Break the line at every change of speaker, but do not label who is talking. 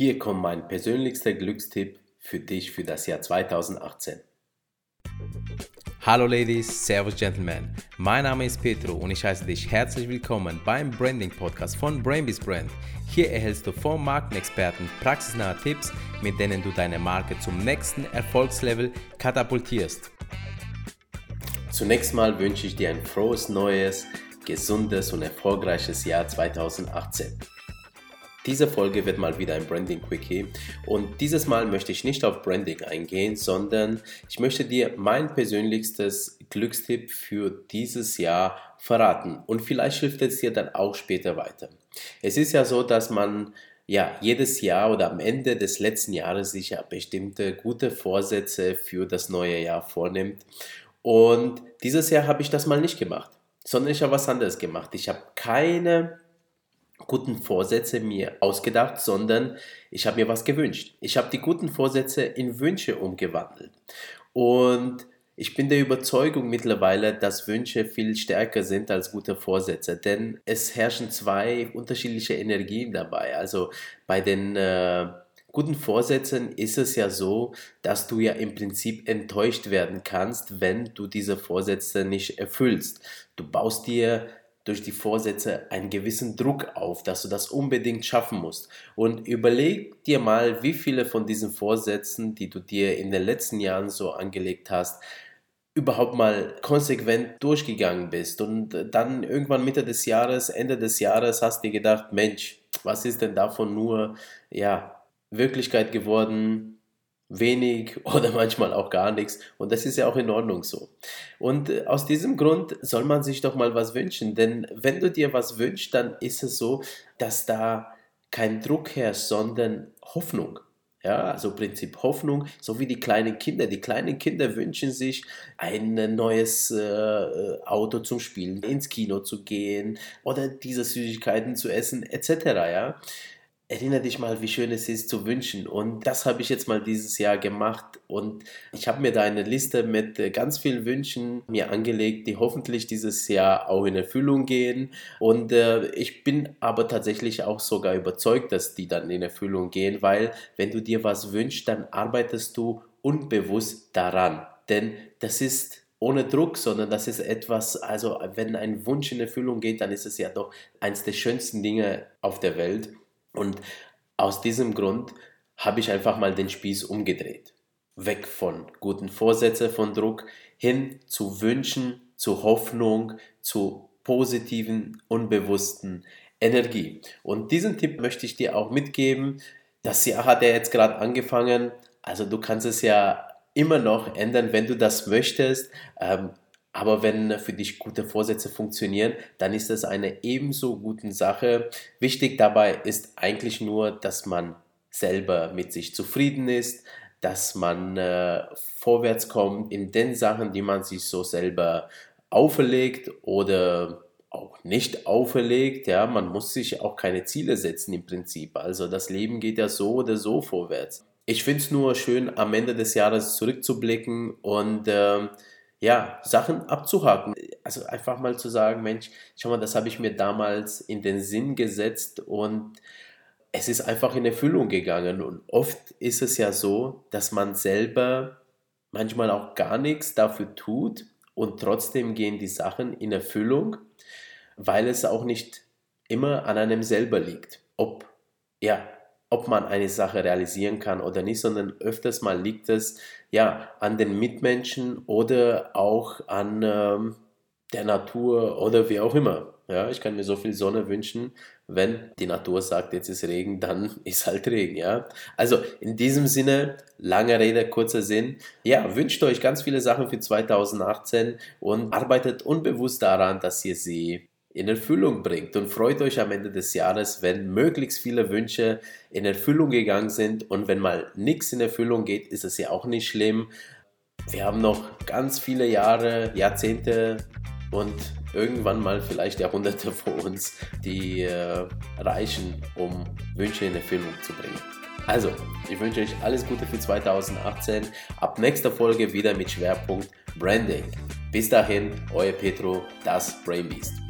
Hier kommt mein persönlichster Glückstipp für dich für das Jahr 2018.
Hallo Ladies, Servus Gentlemen. Mein Name ist Petro und ich heiße dich herzlich willkommen beim Branding Podcast von Brainbees Brand. Hier erhältst du vom Markenexperten praxisnahe Tipps, mit denen du deine Marke zum nächsten Erfolgslevel katapultierst.
Zunächst mal wünsche ich dir ein frohes neues, gesundes und erfolgreiches Jahr 2018. Diese Folge wird mal wieder ein Branding Quickie und dieses Mal möchte ich nicht auf Branding eingehen, sondern ich möchte dir mein persönlichstes Glückstipp für dieses Jahr verraten und vielleicht hilft es dir dann auch später weiter. Es ist ja so, dass man ja jedes Jahr oder am Ende des letzten Jahres sich ja bestimmte gute Vorsätze für das neue Jahr vornimmt und dieses Jahr habe ich das mal nicht gemacht, sondern ich habe was anderes gemacht. Ich habe keine guten Vorsätze mir ausgedacht, sondern ich habe mir was gewünscht. Ich habe die guten Vorsätze in Wünsche umgewandelt. Und ich bin der Überzeugung mittlerweile, dass Wünsche viel stärker sind als gute Vorsätze, denn es herrschen zwei unterschiedliche Energien dabei. Also bei den äh, guten Vorsätzen ist es ja so, dass du ja im Prinzip enttäuscht werden kannst, wenn du diese Vorsätze nicht erfüllst. Du baust dir durch die Vorsätze einen gewissen Druck auf, dass du das unbedingt schaffen musst. Und überleg dir mal, wie viele von diesen Vorsätzen, die du dir in den letzten Jahren so angelegt hast, überhaupt mal konsequent durchgegangen bist. Und dann irgendwann Mitte des Jahres, Ende des Jahres hast du dir gedacht, Mensch, was ist denn davon nur, ja, Wirklichkeit geworden? Wenig oder manchmal auch gar nichts. Und das ist ja auch in Ordnung so. Und äh, aus diesem Grund soll man sich doch mal was wünschen. Denn wenn du dir was wünschst, dann ist es so, dass da kein Druck herrscht, sondern Hoffnung. Ja, also Prinzip Hoffnung, so wie die kleinen Kinder. Die kleinen Kinder wünschen sich ein neues äh, Auto zum Spielen, ins Kino zu gehen oder diese Süßigkeiten zu essen, etc. Ja, erinnere dich mal, wie schön es ist zu wünschen. Und das habe ich jetzt mal dieses Jahr gemacht. Und ich habe mir da eine Liste mit äh, ganz vielen Wünschen mir angelegt, die hoffentlich dieses Jahr auch in Erfüllung gehen. Und äh, ich bin aber tatsächlich auch sogar überzeugt, dass die dann in Erfüllung gehen, weil wenn du dir was wünschst, dann arbeitest du unbewusst daran. Denn das ist ohne Druck, sondern das ist etwas, also wenn ein Wunsch in Erfüllung geht, dann ist es ja doch eines der schönsten Dinge auf der Welt. Und aus diesem Grund habe ich einfach mal den Spieß umgedreht. Weg von guten Vorsätzen, von Druck, hin zu Wünschen, zu Hoffnung, zu positiven, unbewussten Energie. Und diesen Tipp möchte ich dir auch mitgeben. Das Jahr hat ja jetzt gerade angefangen. Also du kannst es ja immer noch ändern, wenn du das möchtest. Ähm, aber wenn für dich gute Vorsätze funktionieren, dann ist das eine ebenso gute Sache. Wichtig dabei ist eigentlich nur, dass man selber mit sich zufrieden ist, dass man äh, vorwärts kommt in den Sachen, die man sich so selber auferlegt oder auch nicht auferlegt. Ja, man muss sich auch keine Ziele setzen im Prinzip. Also das Leben geht ja so oder so vorwärts. Ich finde es nur schön, am Ende des Jahres zurückzublicken und äh, ja, Sachen abzuhaken. Also einfach mal zu sagen, Mensch, schau mal, das habe ich mir damals in den Sinn gesetzt und es ist einfach in Erfüllung gegangen. Und oft ist es ja so, dass man selber manchmal auch gar nichts dafür tut und trotzdem gehen die Sachen in Erfüllung, weil es auch nicht immer an einem selber liegt. Ob, ja, ob man eine Sache realisieren kann oder nicht, sondern öfters mal liegt es ja an den Mitmenschen oder auch an ähm, der Natur oder wie auch immer. Ja, ich kann mir so viel Sonne wünschen, wenn die Natur sagt, jetzt ist Regen, dann ist halt Regen, ja. Also in diesem Sinne, lange Rede, kurzer Sinn. Ja, wünscht euch ganz viele Sachen für 2018 und arbeitet unbewusst daran, dass ihr sie in Erfüllung bringt und freut euch am Ende des Jahres, wenn möglichst viele Wünsche in Erfüllung gegangen sind und wenn mal nichts in Erfüllung geht, ist es ja auch nicht schlimm. Wir haben noch ganz viele Jahre, Jahrzehnte und irgendwann mal vielleicht Jahrhunderte vor uns, die äh, reichen, um Wünsche in Erfüllung zu bringen. Also, ich wünsche euch alles Gute für 2018. Ab nächster Folge wieder mit Schwerpunkt Branding. Bis dahin, euer Petro, das Brain Beast.